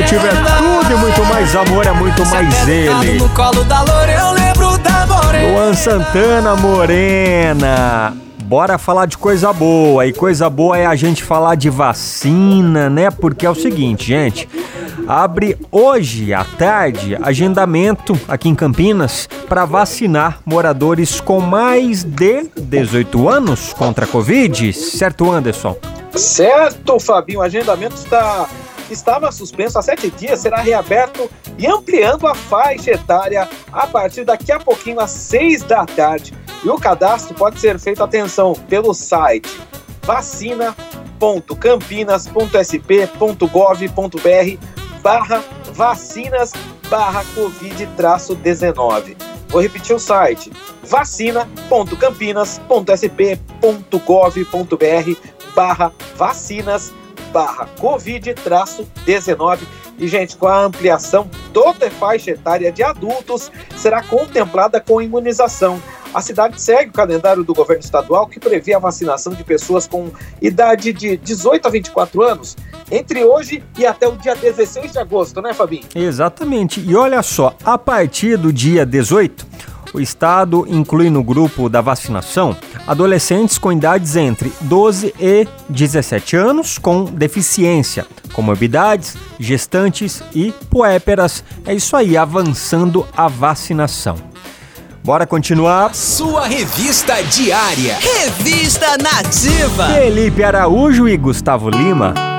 Nativa é tudo e muito mais amor, é muito mais ele. No colo da loura, eu lembro da morena. Luan Santana Morena. Bora falar de coisa boa. E coisa boa é a gente falar de vacina, né? Porque é o seguinte, gente. Abre hoje à tarde agendamento aqui em Campinas para vacinar moradores com mais de 18 anos contra a Covid. Certo, Anderson? Certo, Fabinho. O agendamento está estava suspenso há sete dias, será reaberto e ampliando a faixa etária a partir daqui a pouquinho, às seis da tarde. E o cadastro pode ser feito, atenção, pelo site vacina.campinas.sp.gov.br barra vacinas barra covid-19. Vou repetir o site vacina.campinas.sp.gov.br barra vacinas barra covid-19 e, gente, com a ampliação, toda a faixa etária de adultos será contemplada com imunização. A cidade segue o calendário do governo estadual que prevê a vacinação de pessoas com idade de 18 a 24 anos entre hoje e até o dia 16 de agosto, né, Fabinho? Exatamente. E olha só, a partir do dia 18, o estado inclui no grupo da vacinação adolescentes com idades entre 12 e 17 anos com deficiência, comorbidades, gestantes e puéperas. É isso aí, avançando a vacinação. Bora continuar. Sua revista diária. Revista Nativa. Felipe Araújo e Gustavo Lima